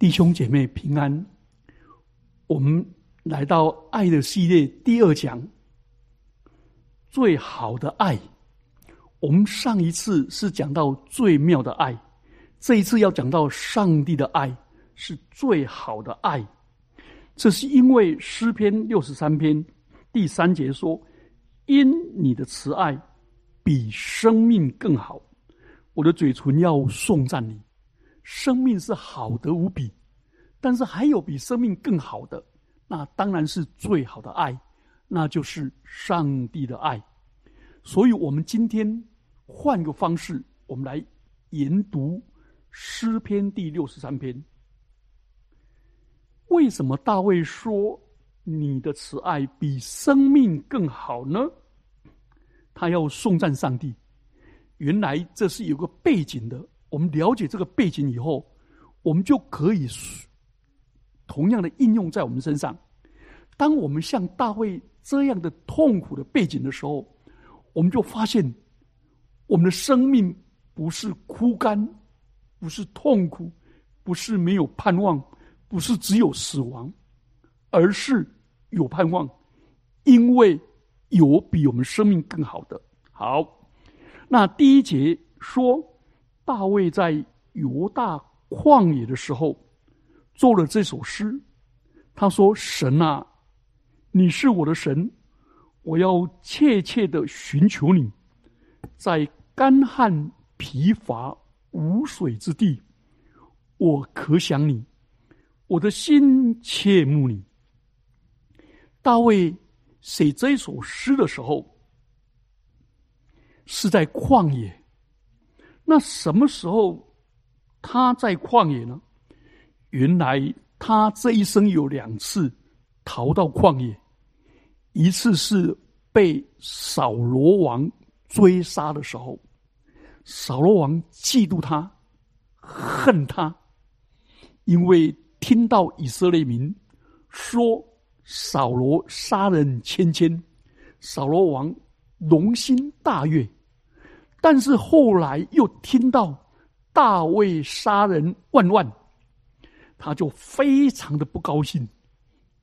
弟兄姐妹平安。我们来到爱的系列第二讲，最好的爱。我们上一次是讲到最妙的爱，这一次要讲到上帝的爱是最好的爱。这是因为诗篇六十三篇第三节说：“因你的慈爱比生命更好，我的嘴唇要颂赞你。”生命是好的无比，但是还有比生命更好的，那当然是最好的爱，那就是上帝的爱。所以，我们今天换个方式，我们来研读诗篇第六十三篇。为什么大卫说你的慈爱比生命更好呢？他要颂赞上帝。原来这是有个背景的。我们了解这个背景以后，我们就可以同样的应用在我们身上。当我们像大卫这样的痛苦的背景的时候，我们就发现我们的生命不是枯干，不是痛苦，不是没有盼望，不是只有死亡，而是有盼望，因为有比我们生命更好的。好，那第一节说。大卫在犹大旷野的时候，做了这首诗。他说：“神啊，你是我的神，我要切切的寻求你，在干旱疲乏无水之地，我可想你，我的心切慕你。”大卫写这首诗的时候，是在旷野。那什么时候他在旷野呢？原来他这一生有两次逃到旷野，一次是被扫罗王追杀的时候，扫罗王嫉妒他，恨他，因为听到以色列民说扫罗杀人千千，扫罗王龙心大悦。但是后来又听到大卫杀人万万，他就非常的不高兴，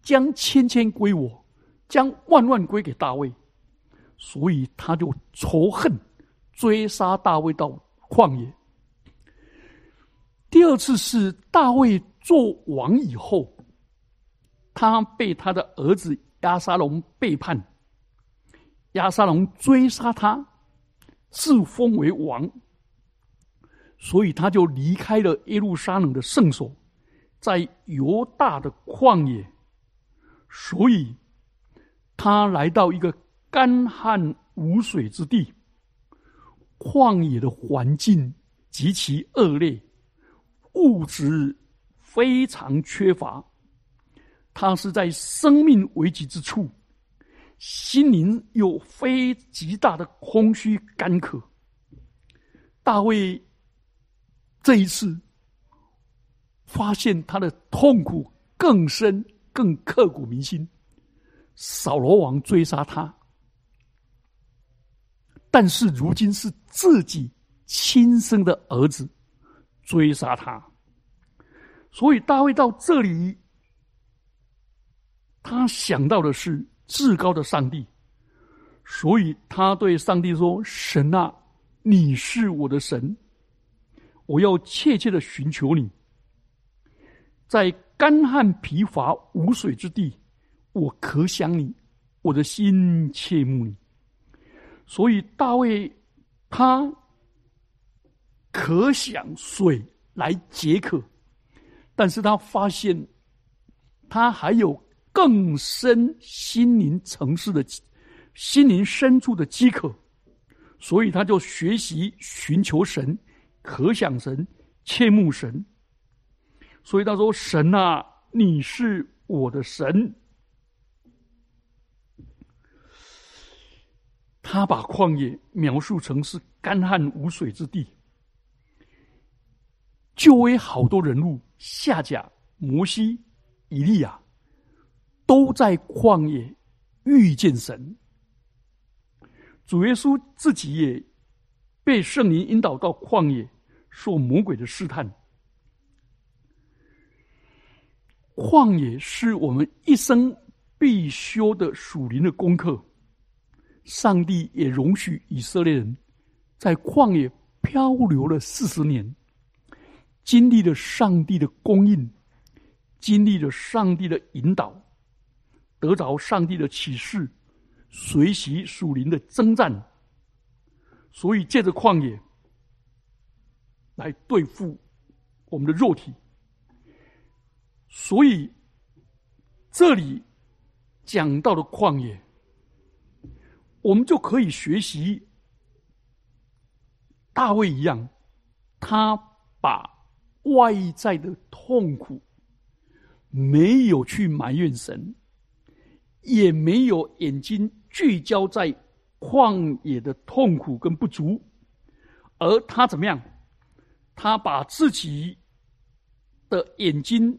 将千千归我，将万万归给大卫，所以他就仇恨，追杀大卫到旷野。第二次是大卫做王以后，他被他的儿子亚沙龙背叛，亚沙龙追杀他。自封为王，所以他就离开了耶路撒冷的圣所，在犹大的旷野，所以他来到一个干旱无水之地。旷野的环境极其恶劣，物质非常缺乏，他是在生命危急之处。心灵有非极大的空虚干渴。大卫这一次发现他的痛苦更深、更刻骨铭心。扫罗王追杀他，但是如今是自己亲生的儿子追杀他，所以大卫到这里，他想到的是。至高的上帝，所以他对上帝说：“神啊，你是我的神，我要切切的寻求你。在干旱疲乏无水之地，我可想你，我的心切慕你。所以大卫他可想水来解渴，但是他发现他还有。”更深心灵层次的心灵深处的饥渴，所以他就学习寻求神，可想神，切慕神。所以他说：“神啊，你是我的神。”他把旷野描述成是干旱无水之地。就为好多人物，夏甲、摩西、以利亚。都在旷野遇见神，主耶稣自己也被圣灵引导到旷野，受魔鬼的试探。旷野是我们一生必修的属灵的功课。上帝也容许以色列人在旷野漂流了四十年，经历了上帝的供应，经历了上帝的引导，得着上帝的启示，随习属灵的征战。所以借着旷野来对付我们的肉体。所以这里讲到的旷野。我们就可以学习大卫一样，他把外在的痛苦没有去埋怨神，也没有眼睛聚焦在旷野的痛苦跟不足，而他怎么样？他把自己的眼睛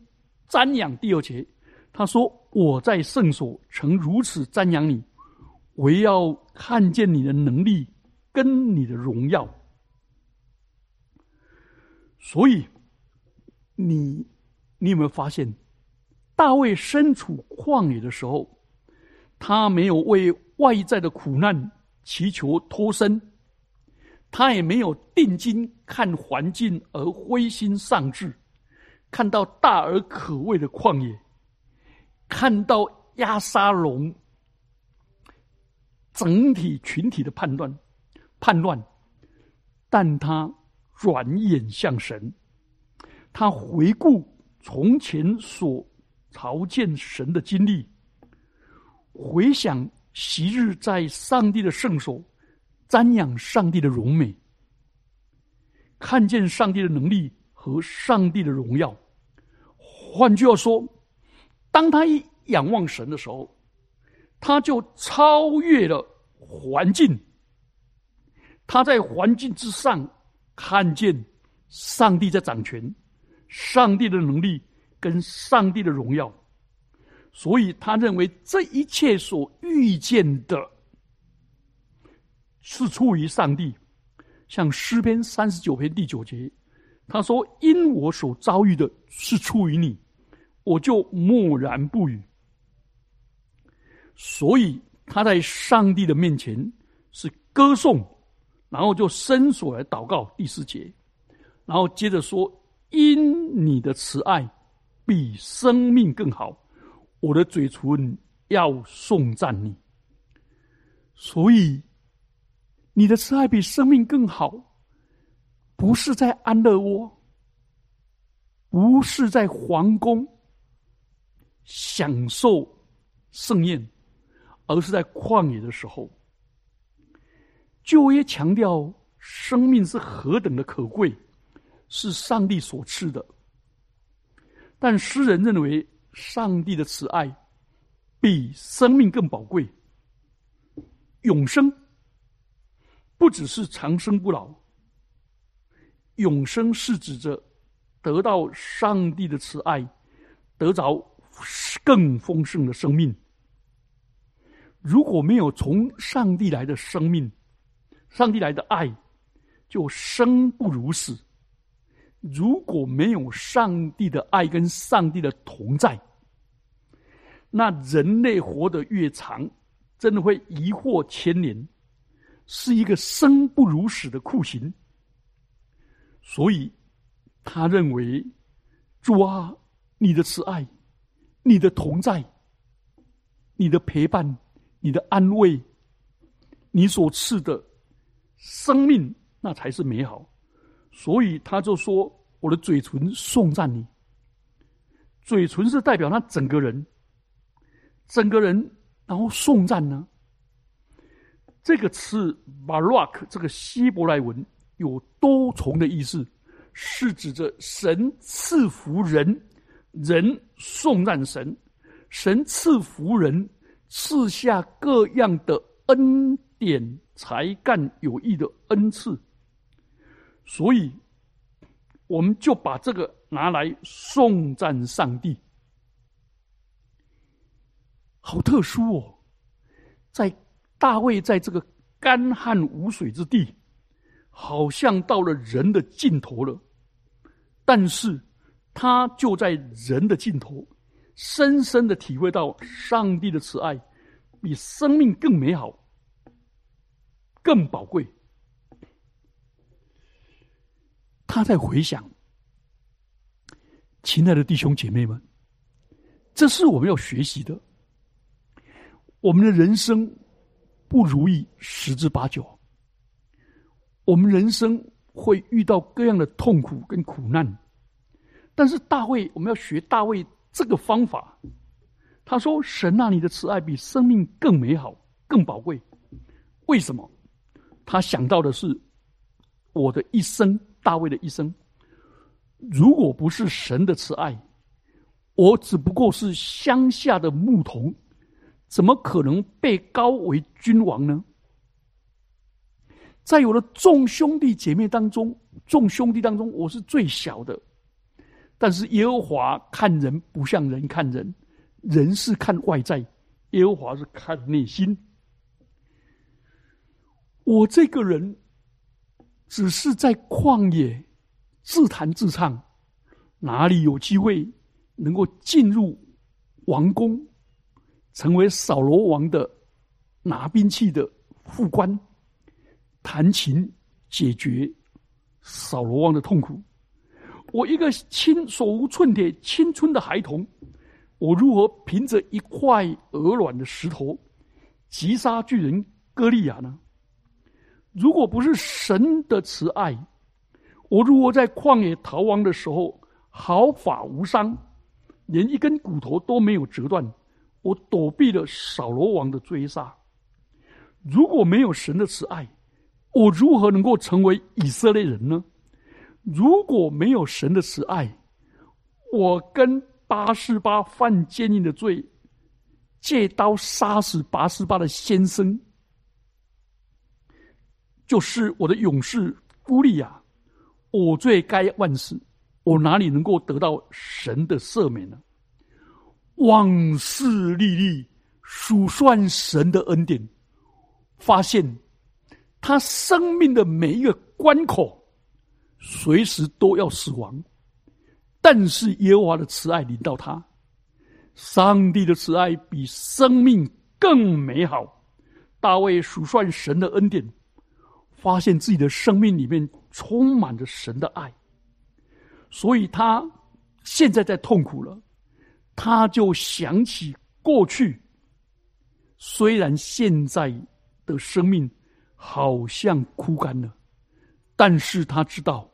瞻仰第二节，他说：“我在圣所曾如此瞻仰你。”我要看见你的能力跟你的荣耀，所以你你有没有发现，大卫身处旷野的时候，他没有为外在的苦难祈求脱身，他也没有定睛看环境而灰心丧志，看到大而可畏的旷野，看到亚沙龙。整体群体的判断叛乱，但他转眼向神，他回顾从前所朝见神的经历，回想昔日在上帝的圣所瞻仰上帝的荣美，看见上帝的能力和上帝的荣耀。换句话说，当他一仰望神的时候。他就超越了环境，他在环境之上看见上帝在掌权，上帝的能力跟上帝的荣耀，所以他认为这一切所遇见的，是出于上帝。像诗篇三十九篇第九节，他说：“因我所遭遇的是出于你，我就默然不语。”所以他在上帝的面前是歌颂，然后就伸手来祷告第四节，然后接着说：“因你的慈爱比生命更好，我的嘴唇要颂赞你。”所以你的慈爱比生命更好，不是在安乐窝，不是在皇宫享受盛宴。而是在旷野的时候，旧约强调生命是何等的可贵，是上帝所赐的。但诗人认为，上帝的慈爱比生命更宝贵。永生不只是长生不老，永生是指着得到上帝的慈爱，得着更丰盛的生命。如果没有从上帝来的生命，上帝来的爱，就生不如死。如果没有上帝的爱跟上帝的同在，那人类活得越长，真的会疑惑千年，是一个生不如死的酷刑。所以，他认为，主啊，你的慈爱，你的同在，你的陪伴。你的安慰，你所赐的生命，那才是美好。所以他就说：“我的嘴唇颂赞你。”嘴唇是代表他整个人，整个人，然后颂赞呢？这个词 “barak” 这个希伯来文有多重的意思，是指着神赐福人，人颂赞神，神赐福人。赐下各样的恩典、才干、有益的恩赐，所以我们就把这个拿来颂赞上帝。好特殊哦，在大卫在这个干旱无水之地，好像到了人的尽头了，但是他就在人的尽头，深深的体会到上帝的慈爱比生命更美好、更宝贵。他在回想，亲爱的弟兄姐妹们，这是我们要学习的。我们的人生不如意十之八九，我们人生会遇到各样的痛苦跟苦难。但是大卫，我们要学大卫这个方法。他说：“神啊，你的慈爱比生命更美好、更宝贵。为什么？他想到的是我的一生，大卫的一生。如果不是神的慈爱，我只不过是乡下的牧童，怎么可能被高为君王呢？在我的众兄弟姐妹当中，众兄弟当中，我是最小的。”但是耶和华看人不像人看人，人是看外在，耶和华是看内心。我这个人只是在旷野自弹自唱，哪里有机会能够进入王宫，成为扫罗王的拿兵器的副官，弹琴解决扫罗王的痛苦？我一个青手无寸铁、青春的孩童，我如何凭着一块鹅卵的石头击杀巨人歌利亚呢？如果不是神的慈爱，我如何在旷野逃亡的时候毫发无伤，连一根骨头都没有折断？我躲避了扫罗王的追杀。如果没有神的慈爱，我如何能够成为以色列人呢？如果没有神的慈爱，我跟八十八犯奸淫的罪，借刀杀死八十八的先生，就是我的勇士乌利亚，我罪该万死，我哪里能够得到神的赦免呢？往事历历，数算神的恩典，发现他生命的每一个关口。随时都要死亡，但是耶和华的慈爱临到他，上帝的慈爱比生命更美好。大卫数算神的恩典，发现自己的生命里面充满着神的爱，所以他现在在痛苦了，他就想起过去，虽然现在的生命好像枯干了。但是他知道，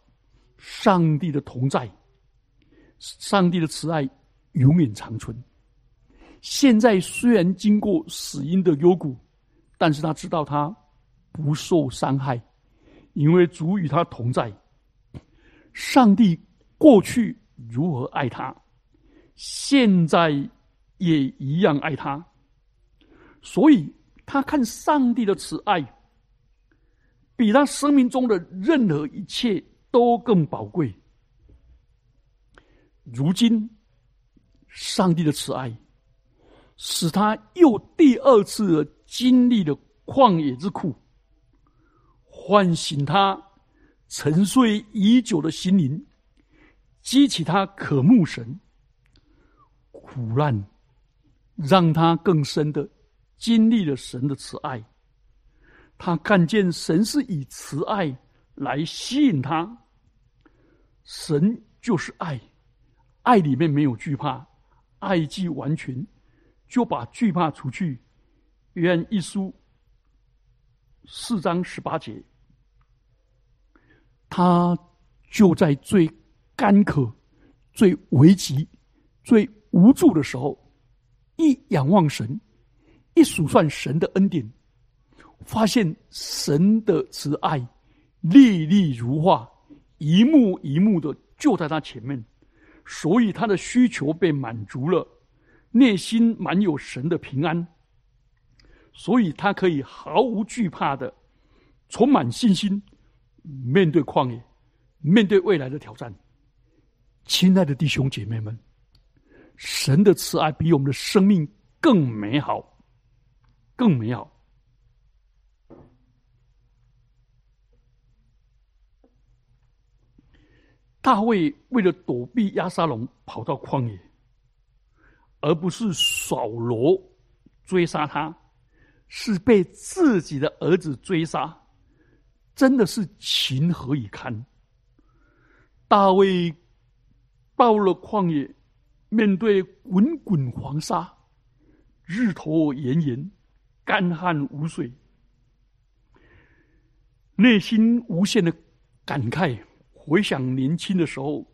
上帝的同在，上帝的慈爱永远长存。现在虽然经过死因的幽谷，但是他知道他不受伤害，因为主与他同在。上帝过去如何爱他，现在也一样爱他，所以他看上帝的慈爱。比他生命中的任何一切都更宝贵。如今，上帝的慈爱使他又第二次经历了旷野之苦，唤醒他沉睡已久的心灵，激起他渴慕神。苦难让他更深的经历了神的慈爱。他看见神是以慈爱来吸引他，神就是爱，爱里面没有惧怕，爱既完全，就把惧怕除去。约翰一书四章十八节，他就在最干渴、最危急、最无助的时候，一仰望神，一数算神的恩典。发现神的慈爱历历如画，一幕一幕的就在他前面，所以他的需求被满足了，内心满有神的平安，所以他可以毫无惧怕的，充满信心面对旷野，面对未来的挑战。亲爱的弟兄姐妹们，神的慈爱比我们的生命更美好，更美好。大卫为了躲避亚沙龙，跑到旷野，而不是扫罗追杀他，是被自己的儿子追杀，真的是情何以堪？大卫到了旷野，面对滚滚黄沙，日头炎炎，干旱无水，内心无限的感慨。回想年轻的时候，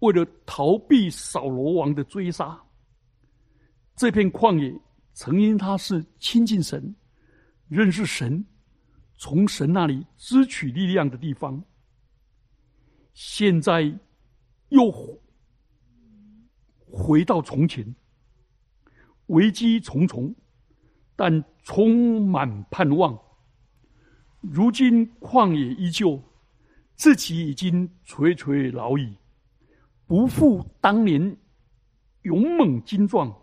为了逃避扫罗王的追杀，这片旷野曾因他是亲近神、认识神、从神那里支取力量的地方。现在又回到从前，危机重重，但充满盼望。如今旷野依旧，自己已经垂垂老矣，不复当年勇猛精壮。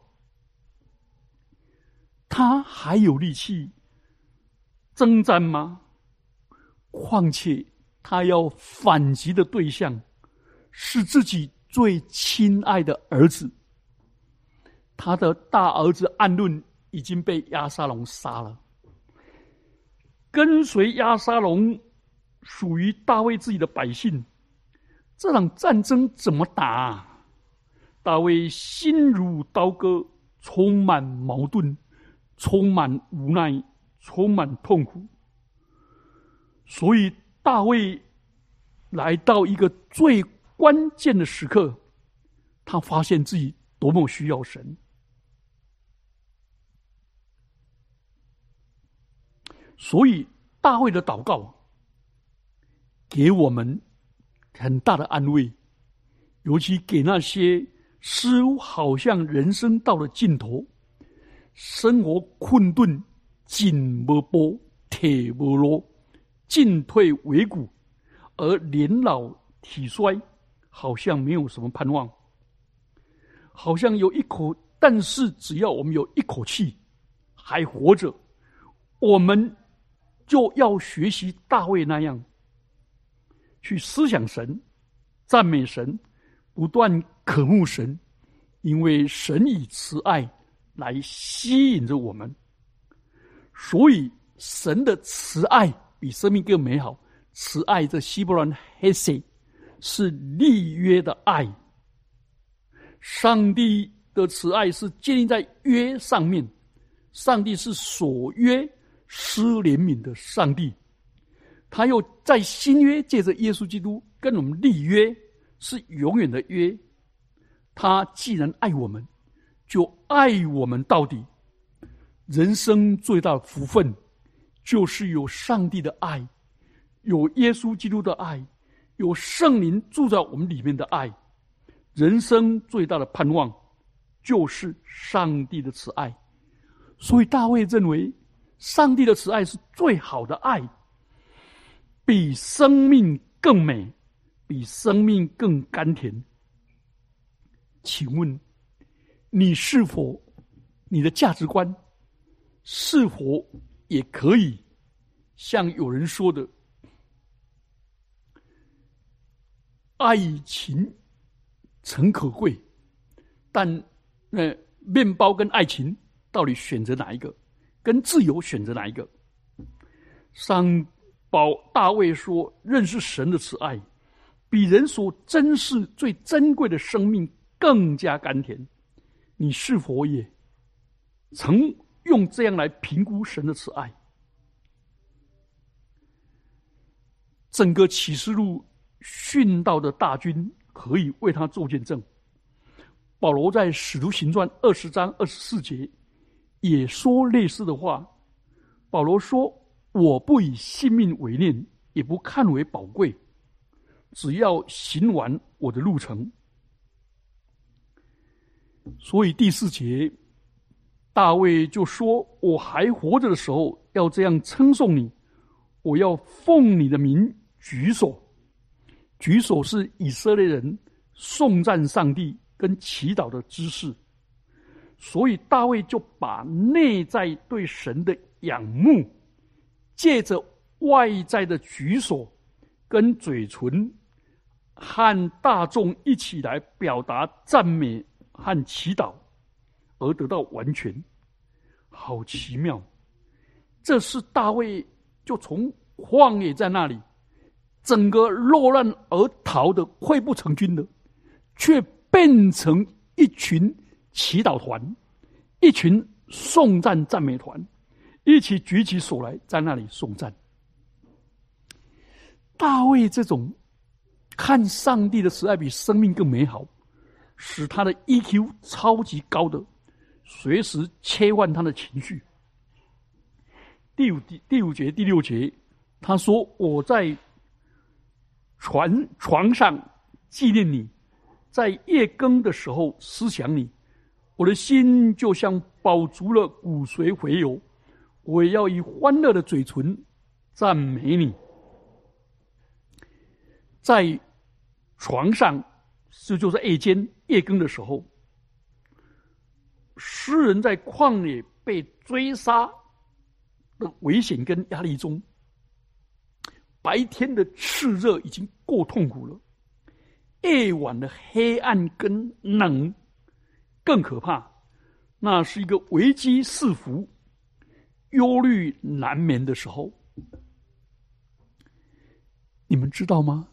他还有力气征战吗？况且。他要反击的对象是自己最亲爱的儿子。他的大儿子暗论已经被亚沙龙杀了，跟随亚沙龙属于大卫自己的百姓，这场战争怎么打？大卫心如刀割，充满矛盾，充满无奈，充满痛苦，所以。大卫来到一个最关键的时刻，他发现自己多么需要神，所以大卫的祷告给我们很大的安慰，尤其给那些似乎好像人生到了尽头，生活困顿、紧不波、铁不落。进退维谷，而年老体衰，好像没有什么盼望。好像有一口，但是只要我们有一口气还活着，我们就要学习大卫那样，去思想神、赞美神、不断渴慕神，因为神以慈爱来吸引着我们，所以神的慈爱。比生命更美好。慈爱这希伯兰黑塞是立约的爱。上帝的慈爱是建立在约上面。上帝是所约施怜悯的上帝，他又在新约借着耶稣基督跟我们立约，是永远的约。他既然爱我们，就爱我们到底。人生最大的福分。就是有上帝的爱，有耶稣基督的爱，有圣灵住在我们里面的爱。人生最大的盼望就是上帝的慈爱。所以大卫认为，上帝的慈爱是最好的爱，比生命更美，比生命更甘甜。请问，你是否你的价值观是否？也可以像有人说的，爱情诚可贵，但那面包跟爱情到底选择哪一个？跟自由选择哪一个？上宝大卫说：“认识神的慈爱，比人所珍视最珍贵的生命更加甘甜。”你是否也曾？用这样来评估神的慈爱。整个启示录殉道的大军可以为他做见证。保罗在使徒行传二十章二十四节也说类似的话。保罗说：“我不以性命为念，也不看为宝贵，只要行完我的路程。”所以第四节。大卫就说：“我还活着的时候，要这样称颂你。我要奉你的名举手，举手是以色列人颂赞上帝跟祈祷的姿势。所以大卫就把内在对神的仰慕，借着外在的举手跟嘴唇，和大众一起来表达赞美和祈祷。”而得到完全，好奇妙！这是大卫就从旷野在那里，整个落难而逃的溃不成军的，却变成一群祈祷团，一群颂赞赞美团，一起举起手来在那里颂赞。大卫这种看上帝的慈爱比生命更美好，使他的 EQ 超级高的。随时切换他的情绪。第五第第五节第六节，他说：“我在床床上纪念你，在夜更的时候思想你，我的心就像饱足了骨髓回油，我要以欢乐的嘴唇赞美你。”在床上，这就是夜间夜更的时候。诗人在旷野被追杀的危险跟压力中，白天的炽热已经够痛苦了，夜晚的黑暗跟冷更可怕。那是一个危机四伏、忧虑难眠的时候。你们知道吗？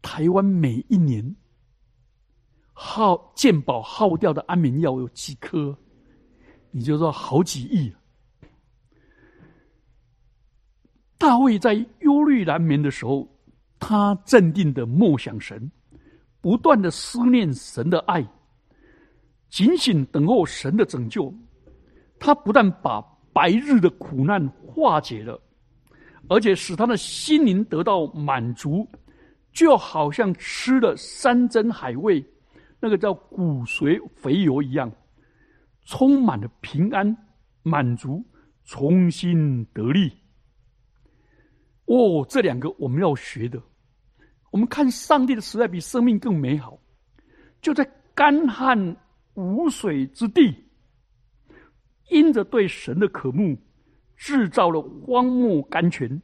台湾每一年。耗健保耗掉的安眠药有几颗？你就说好几亿。大卫在忧虑难眠的时候，他镇定的默想神，不断的思念神的爱，警醒等候神的拯救。他不但把白日的苦难化解了，而且使他的心灵得到满足，就好像吃了山珍海味。那个叫骨髓肥油一样，充满了平安、满足、重新得力。哦，这两个我们要学的。我们看上帝的时代比生命更美好，就在干旱无水之地，因着对神的渴慕，制造了荒漠甘泉，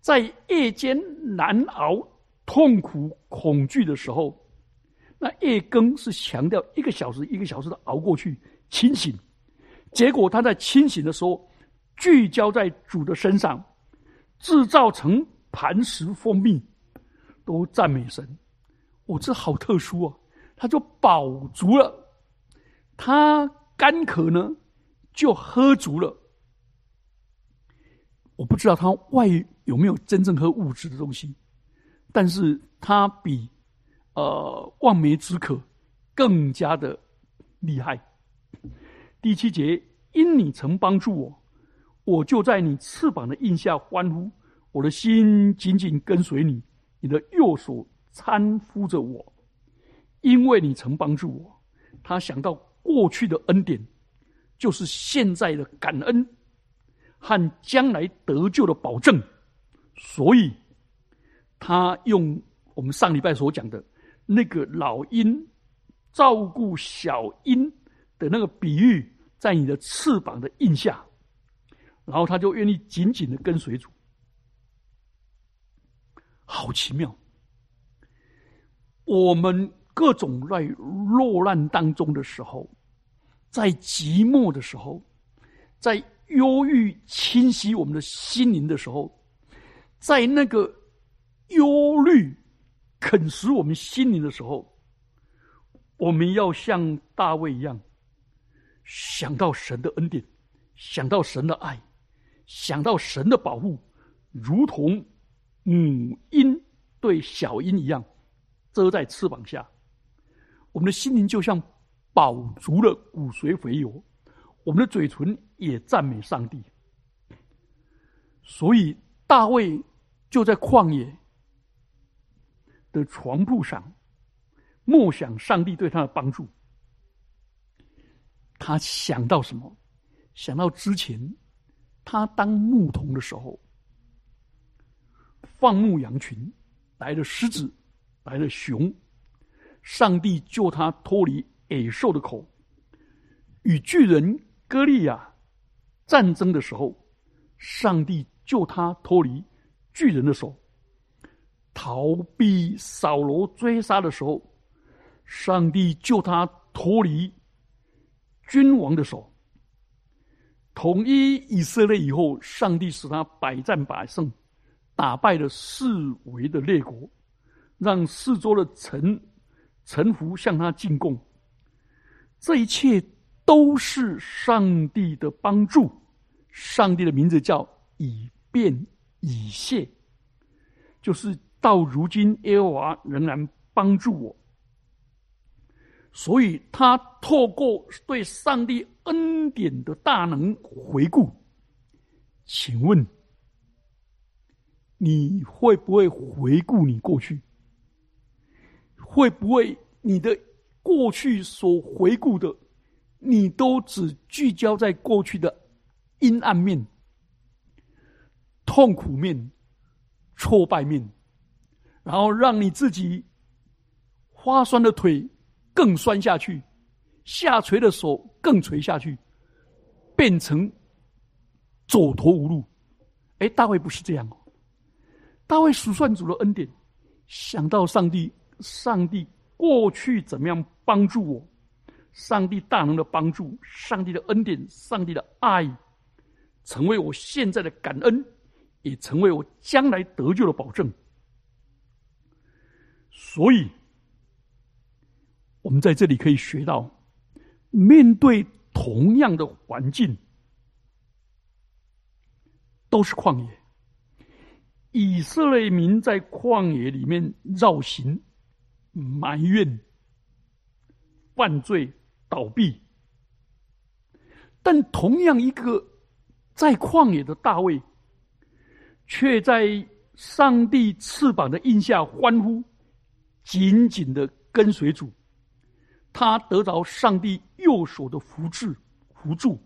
在夜间难熬、痛苦、恐惧的时候。那夜更是强调一个小时一个小时的熬过去清醒，结果他在清醒的时候聚焦在主的身上，制造成磐石蜂蜜，都赞美神。我这好特殊啊！他就饱足了，他干渴呢就喝足了。我不知道他外有没有真正喝物质的东西，但是他比。呃，望梅止渴，更加的厉害。第七节，因你曾帮助我，我就在你翅膀的印下欢呼，我的心紧紧跟随你，你的右手搀扶着我，因为你曾帮助我。他想到过去的恩典，就是现在的感恩和将来得救的保证，所以他用我们上礼拜所讲的。那个老鹰照顾小鹰的那个比喻，在你的翅膀的印下，然后他就愿意紧紧的跟随主，好奇妙。我们各种在落难当中的时候，在寂寞的时候，在忧郁侵袭我们的心灵的时候，在那个忧虑。啃食我们心灵的时候，我们要像大卫一样，想到神的恩典，想到神的爱，想到神的保护，如同母鹰对小鹰一样，遮在翅膀下。我们的心灵就像饱足了骨髓肥油，我们的嘴唇也赞美上帝。所以大卫就在旷野。的床铺上，默想上帝对他的帮助。他想到什么？想到之前他当牧童的时候，放牧羊群，来了狮子，来了熊，上帝救他脱离野兽的口。与巨人歌利亚战争的时候，上帝救他脱离巨人的手。逃避扫罗追杀的时候，上帝救他脱离君王的手。统一以色列以后，上帝使他百战百胜，打败了四围的列国，让四周的臣臣服向他进贡。这一切都是上帝的帮助。上帝的名字叫以便以谢，就是到如今耶和华仍然帮助我。所以他透过对上帝恩典的大能回顾，请问你会不会回顾你过去？会不会你的过去所回顾的，你都只聚焦在过去的阴暗面、痛苦面、挫败面，然后让你自己花酸的腿？更酸下去，下垂的手更垂下去，变成走投无路。哎，大卫不是这样哦。大卫数算主的恩典，想到上帝，上帝过去怎么样帮助我，上帝大能的帮助，上帝的恩典，上帝的爱，成为我现在的感恩，也成为我将来得救的保证。所以。我们在这里可以学到，面对同样的环境，都是旷野。以色列民在旷野里面绕行、埋怨、犯罪、倒闭，但同样一个在旷野的大卫，却在上帝翅膀的印下欢呼，紧紧的跟随主。他得着上帝右手的扶持、扶助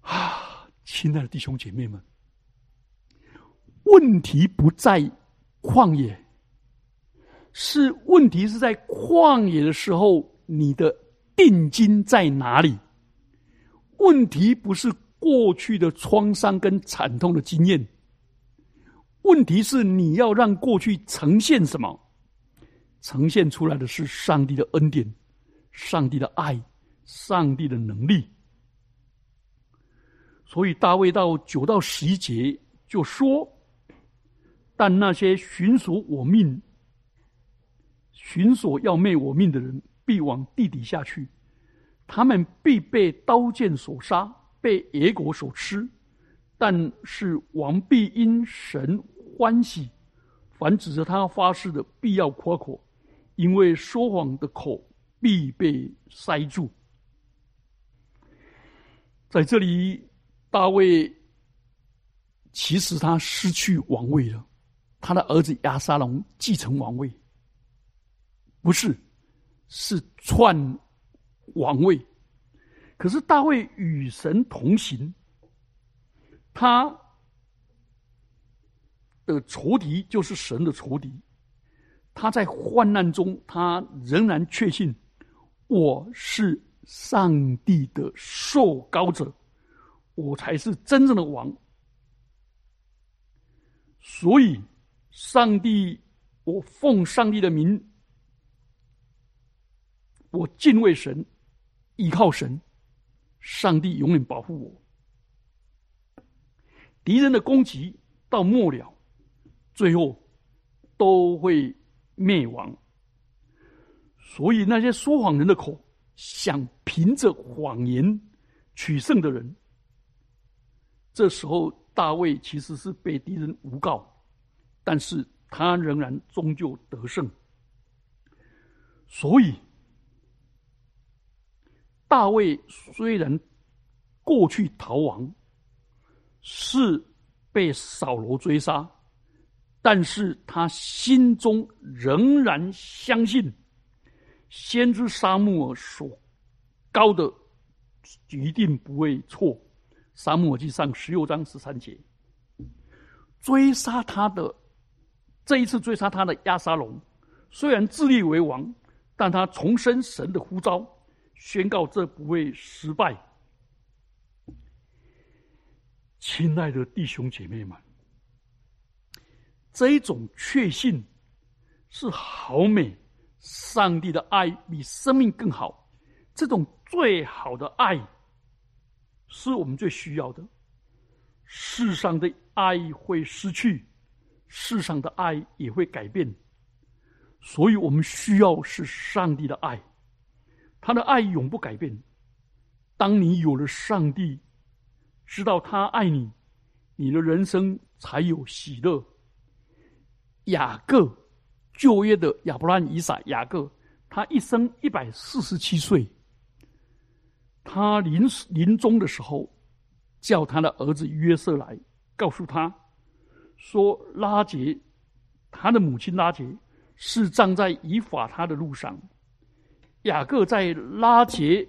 啊！亲爱的弟兄姐妹们，问题不在旷野，是问题是在旷野的时候，你的定金在哪里？问题不是过去的创伤跟惨痛的经验，问题是你要让过去呈现什么？呈现出来的是上帝的恩典、上帝的爱、上帝的能力。所以大卫到九到十一节就说：“但那些寻索我命、寻索要灭我命的人，必往地底下去；他们必被刀剑所杀，被野果所吃。但是王必因神欢喜，凡指着他发誓的，必要夸口。”因为说谎的口必被塞住。在这里，大卫其实他失去王位了，他的儿子亚沙龙继承王位，不是，是篡王位。可是大卫与神同行，他的仇敌就是神的仇敌。他在患难中，他仍然确信我是上帝的受膏者，我才是真正的王。所以，上帝，我奉上帝的名，我敬畏神，依靠神，上帝永远保护我。敌人的攻击到末了，最后都会。灭亡。所以那些说谎人的口，想凭着谎言取胜的人，这时候大卫其实是被敌人诬告，但是他仍然终究得胜。所以大卫虽然过去逃亡，是被扫罗追杀。但是他心中仍然相信，先知沙漠尔所高的一定不会错。沙漠记上十六章十三节，追杀他的这一次追杀他的亚沙龙，虽然自立为王，但他重申神的呼召，宣告这不会失败。亲爱的弟兄姐妹们。这一种确信是好美，上帝的爱比生命更好，这种最好的爱，是我们最需要的。世上的爱会失去，世上的爱也会改变，所以我们需要是上帝的爱，他的爱永不改变。当你有了上帝，知道他爱你，你的人生才有喜乐。雅各，旧约的亚伯拉罕、以撒、雅各，他一生一百四十七岁。他临临终的时候，叫他的儿子约瑟来，告诉他说：“拉杰，他的母亲拉杰是葬在以法他的路上。雅各在拉杰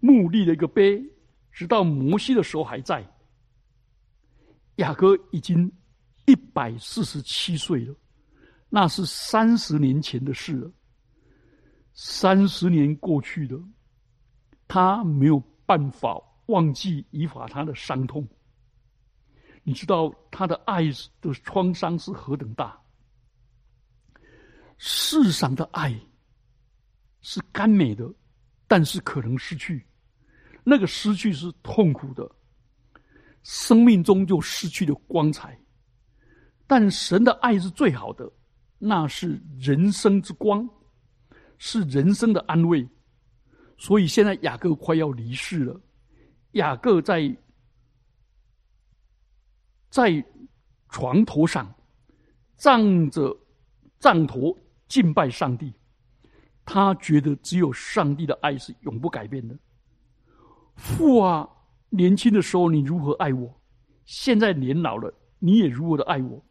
墓立了一个碑，直到摩西的时候还在。雅各已经。”一百四十七岁了，那是三十年前的事了。三十年过去了，他没有办法忘记以法他的伤痛。你知道他的爱的创伤是何等大？世上的爱是甘美的，但是可能失去，那个失去是痛苦的，生命中就失去了光彩。但神的爱是最好的，那是人生之光，是人生的安慰。所以现在雅各快要离世了，雅各在在床头上仗着杖头敬拜上帝，他觉得只有上帝的爱是永不改变的。父啊，年轻的时候你如何爱我，现在年老了你也如何的爱我。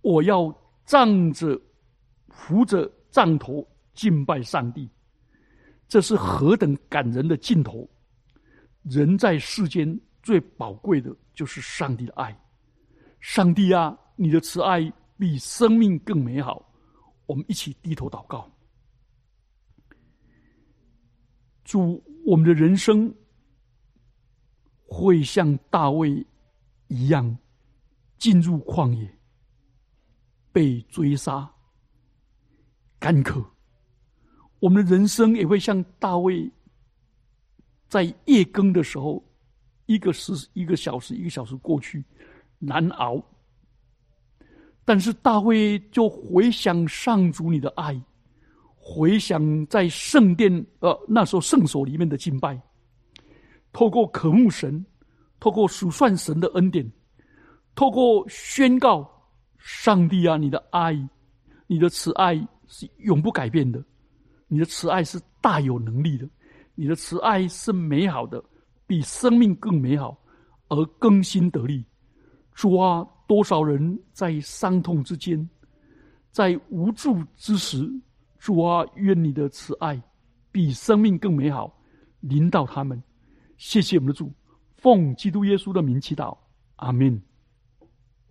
我要站着扶着杖头敬拜上帝，这是何等感人的镜头！人在世间最宝贵的就是上帝的爱。上帝啊，你的慈爱比生命更美好。我们一起低头祷告，祝我们的人生会像大卫一样进入旷野。被追杀，干渴。我们的人生也会像大卫，在夜更的时候，一个时一个小时一个小时过去，难熬。但是大卫就回想上主你的爱，回想在圣殿呃那时候圣所里面的敬拜，透过渴慕神，透过数算神的恩典，透过宣告。上帝啊，你的爱，你的慈爱是永不改变的，你的慈爱是大有能力的，你的慈爱是美好的，比生命更美好，而更新得力。主啊，多少人在伤痛之间，在无助之时，主啊，愿你的慈爱比生命更美好，领导他们。谢谢我们的主，奉基督耶稣的名祈祷，阿门。